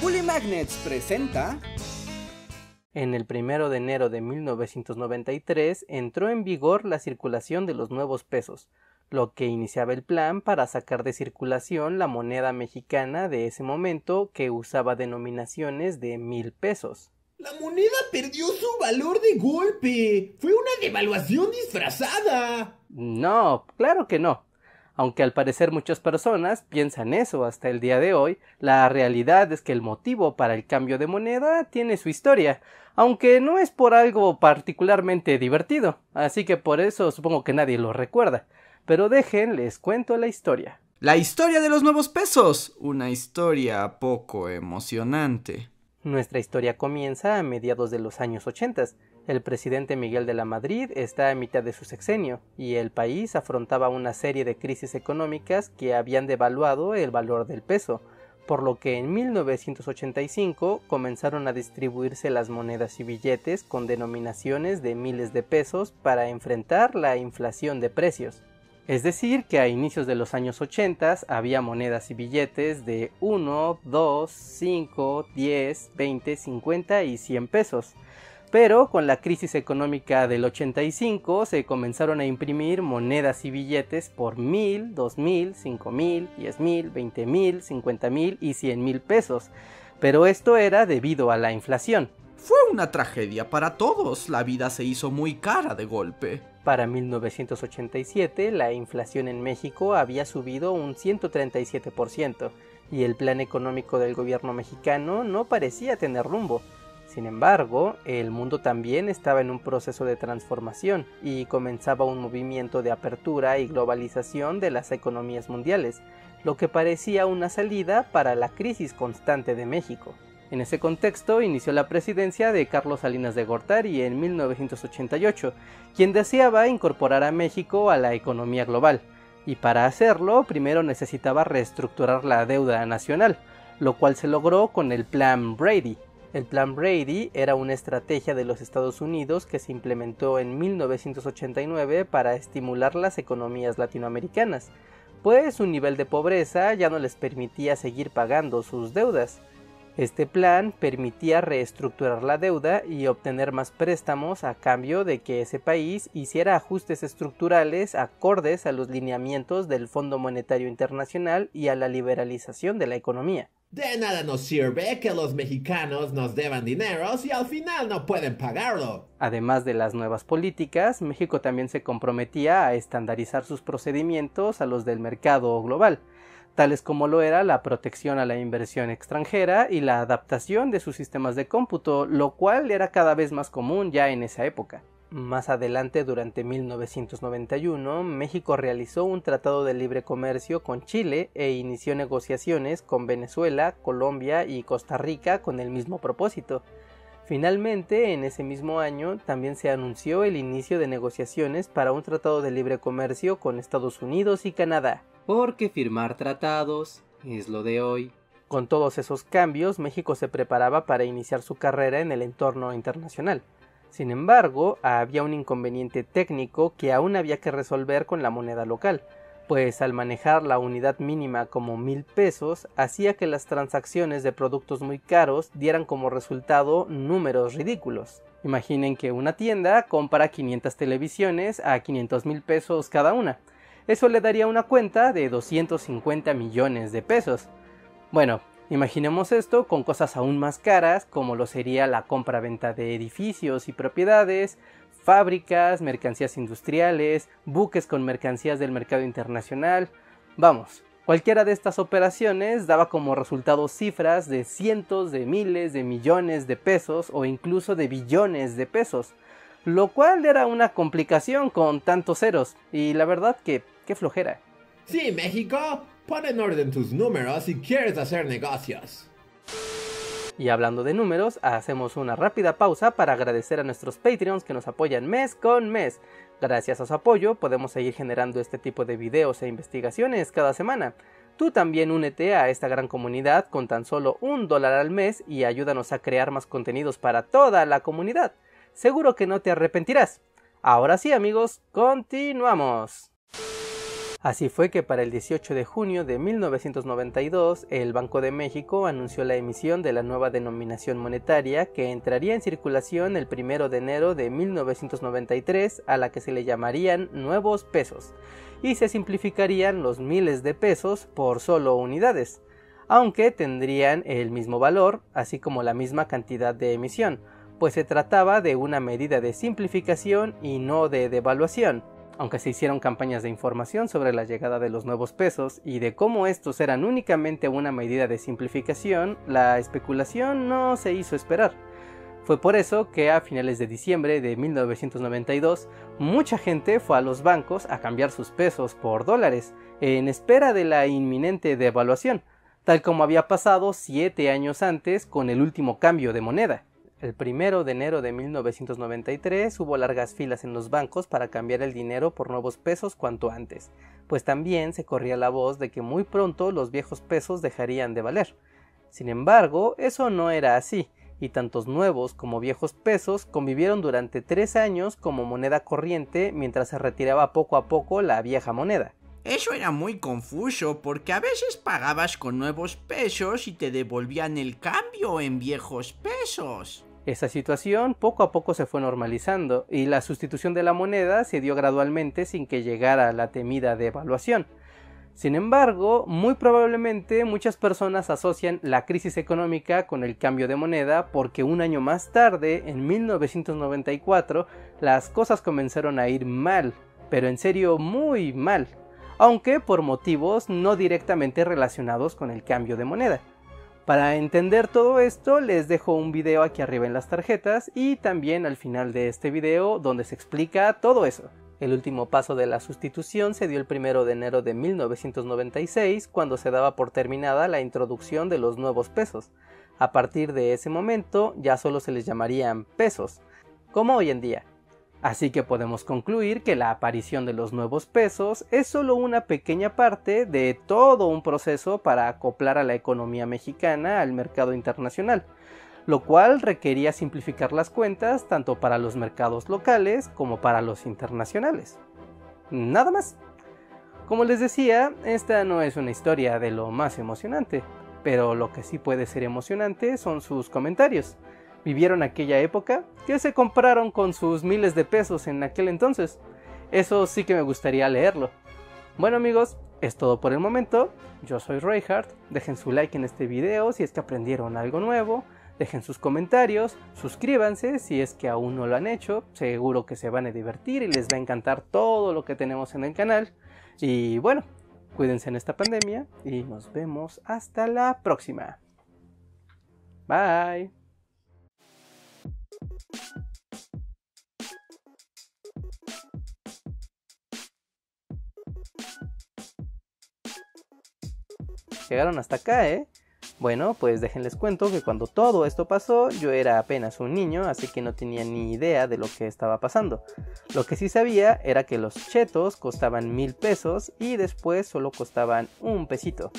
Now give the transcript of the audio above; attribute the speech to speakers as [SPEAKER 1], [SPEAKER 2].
[SPEAKER 1] Bully Magnets presenta.
[SPEAKER 2] En el primero de enero de 1993 entró en vigor la circulación de los nuevos pesos, lo que iniciaba el plan para sacar de circulación la moneda mexicana de ese momento que usaba denominaciones de mil pesos.
[SPEAKER 3] La moneda perdió su valor de golpe. Fue una devaluación disfrazada.
[SPEAKER 2] No, claro que no. Aunque al parecer muchas personas piensan eso hasta el día de hoy, la realidad es que el motivo para el cambio de moneda tiene su historia, aunque no es por algo particularmente divertido, así que por eso supongo que nadie lo recuerda. Pero dejen, les cuento la historia.
[SPEAKER 1] La historia de los nuevos pesos. Una historia poco emocionante.
[SPEAKER 2] Nuestra historia comienza a mediados de los años 80, el presidente Miguel de la Madrid está a mitad de su sexenio y el país afrontaba una serie de crisis económicas que habían devaluado el valor del peso, por lo que en 1985 comenzaron a distribuirse las monedas y billetes con denominaciones de miles de pesos para enfrentar la inflación de precios. Es decir, que a inicios de los años 80 había monedas y billetes de 1, 2, 5, 10, 20, 50 y 100 pesos pero con la crisis económica del 85 se comenzaron a imprimir monedas y billetes por mil, dos mil, cinco mil, diez mil, veinte mil, cincuenta mil y cien mil pesos. Pero esto era debido a la inflación.
[SPEAKER 1] Fue una tragedia para todos, la vida se hizo muy cara de golpe.
[SPEAKER 2] Para 1987 la inflación en México había subido un 137% y el plan económico del gobierno mexicano no parecía tener rumbo. Sin embargo, el mundo también estaba en un proceso de transformación y comenzaba un movimiento de apertura y globalización de las economías mundiales, lo que parecía una salida para la crisis constante de México. En ese contexto inició la presidencia de Carlos Salinas de Gortari en 1988, quien deseaba incorporar a México a la economía global, y para hacerlo primero necesitaba reestructurar la deuda nacional, lo cual se logró con el Plan Brady, el Plan Brady era una estrategia de los Estados Unidos que se implementó en 1989 para estimular las economías latinoamericanas, pues su nivel de pobreza ya no les permitía seguir pagando sus deudas. Este plan permitía reestructurar la deuda y obtener más préstamos a cambio de que ese país hiciera ajustes estructurales acordes a los lineamientos del Fondo Monetario Internacional y a la liberalización de la economía.
[SPEAKER 3] De nada nos sirve que los mexicanos nos deban dinero si al final no pueden pagarlo.
[SPEAKER 2] Además de las nuevas políticas, México también se comprometía a estandarizar sus procedimientos a los del mercado global, tales como lo era la protección a la inversión extranjera y la adaptación de sus sistemas de cómputo, lo cual era cada vez más común ya en esa época. Más adelante, durante 1991, México realizó un tratado de libre comercio con Chile e inició negociaciones con Venezuela, Colombia y Costa Rica con el mismo propósito. Finalmente, en ese mismo año, también se anunció el inicio de negociaciones para un tratado de libre comercio con Estados Unidos y Canadá.
[SPEAKER 1] Porque firmar tratados es lo de hoy.
[SPEAKER 2] Con todos esos cambios, México se preparaba para iniciar su carrera en el entorno internacional. Sin embargo, había un inconveniente técnico que aún había que resolver con la moneda local, pues al manejar la unidad mínima como mil pesos hacía que las transacciones de productos muy caros dieran como resultado números ridículos. Imaginen que una tienda compra 500 televisiones a 500 mil pesos cada una. Eso le daría una cuenta de 250 millones de pesos. Bueno, Imaginemos esto con cosas aún más caras como lo sería la compra-venta de edificios y propiedades, fábricas, mercancías industriales, buques con mercancías del mercado internacional. Vamos, cualquiera de estas operaciones daba como resultado cifras de cientos de miles de millones de pesos o incluso de billones de pesos, lo cual era una complicación con tantos ceros y la verdad que qué flojera.
[SPEAKER 3] Sí, México, Pon en orden tus números si quieres hacer negocios.
[SPEAKER 2] Y hablando de números, hacemos una rápida pausa para agradecer a nuestros Patreons que nos apoyan mes con mes. Gracias a su apoyo podemos seguir generando este tipo de videos e investigaciones cada semana. Tú también únete a esta gran comunidad con tan solo un dólar al mes y ayúdanos a crear más contenidos para toda la comunidad. Seguro que no te arrepentirás. Ahora sí amigos, continuamos. Así fue que para el 18 de junio de 1992 el Banco de México anunció la emisión de la nueva denominación monetaria que entraría en circulación el 1 de enero de 1993 a la que se le llamarían nuevos pesos y se simplificarían los miles de pesos por solo unidades, aunque tendrían el mismo valor así como la misma cantidad de emisión, pues se trataba de una medida de simplificación y no de devaluación aunque se hicieron campañas de información sobre la llegada de los nuevos pesos y de cómo estos eran únicamente una medida de simplificación, la especulación no se hizo esperar. Fue por eso que a finales de diciembre de 1992 mucha gente fue a los bancos a cambiar sus pesos por dólares, en espera de la inminente devaluación, tal como había pasado siete años antes con el último cambio de moneda. El primero de enero de 1993 hubo largas filas en los bancos para cambiar el dinero por nuevos pesos cuanto antes, pues también se corría la voz de que muy pronto los viejos pesos dejarían de valer. Sin embargo, eso no era así, y tantos nuevos como viejos pesos convivieron durante tres años como moneda corriente mientras se retiraba poco a poco la vieja moneda.
[SPEAKER 1] Eso era muy confuso porque a veces pagabas con nuevos pesos y te devolvían el cambio en viejos pesos.
[SPEAKER 2] Esa situación poco a poco se fue normalizando y la sustitución de la moneda se dio gradualmente sin que llegara la temida devaluación. Sin embargo, muy probablemente muchas personas asocian la crisis económica con el cambio de moneda porque un año más tarde, en 1994, las cosas comenzaron a ir mal, pero en serio muy mal, aunque por motivos no directamente relacionados con el cambio de moneda. Para entender todo esto les dejo un video aquí arriba en las tarjetas y también al final de este video donde se explica todo eso. El último paso de la sustitución se dio el 1 de enero de 1996 cuando se daba por terminada la introducción de los nuevos pesos. A partir de ese momento ya solo se les llamarían pesos, como hoy en día. Así que podemos concluir que la aparición de los nuevos pesos es solo una pequeña parte de todo un proceso para acoplar a la economía mexicana al mercado internacional, lo cual requería simplificar las cuentas tanto para los mercados locales como para los internacionales. Nada más. Como les decía, esta no es una historia de lo más emocionante, pero lo que sí puede ser emocionante son sus comentarios vivieron aquella época, que se compraron con sus miles de pesos en aquel entonces. Eso sí que me gustaría leerlo. Bueno amigos, es todo por el momento. Yo soy Reinhardt. Dejen su like en este video si es que aprendieron algo nuevo. Dejen sus comentarios, suscríbanse si es que aún no lo han hecho. Seguro que se van a divertir y les va a encantar todo lo que tenemos en el canal. Y bueno, cuídense en esta pandemia y nos vemos hasta la próxima. Bye. Llegaron hasta acá, ¿eh? Bueno, pues déjenles cuento que cuando todo esto pasó yo era apenas un niño, así que no tenía ni idea de lo que estaba pasando. Lo que sí sabía era que los chetos costaban mil pesos y después solo costaban un pesito.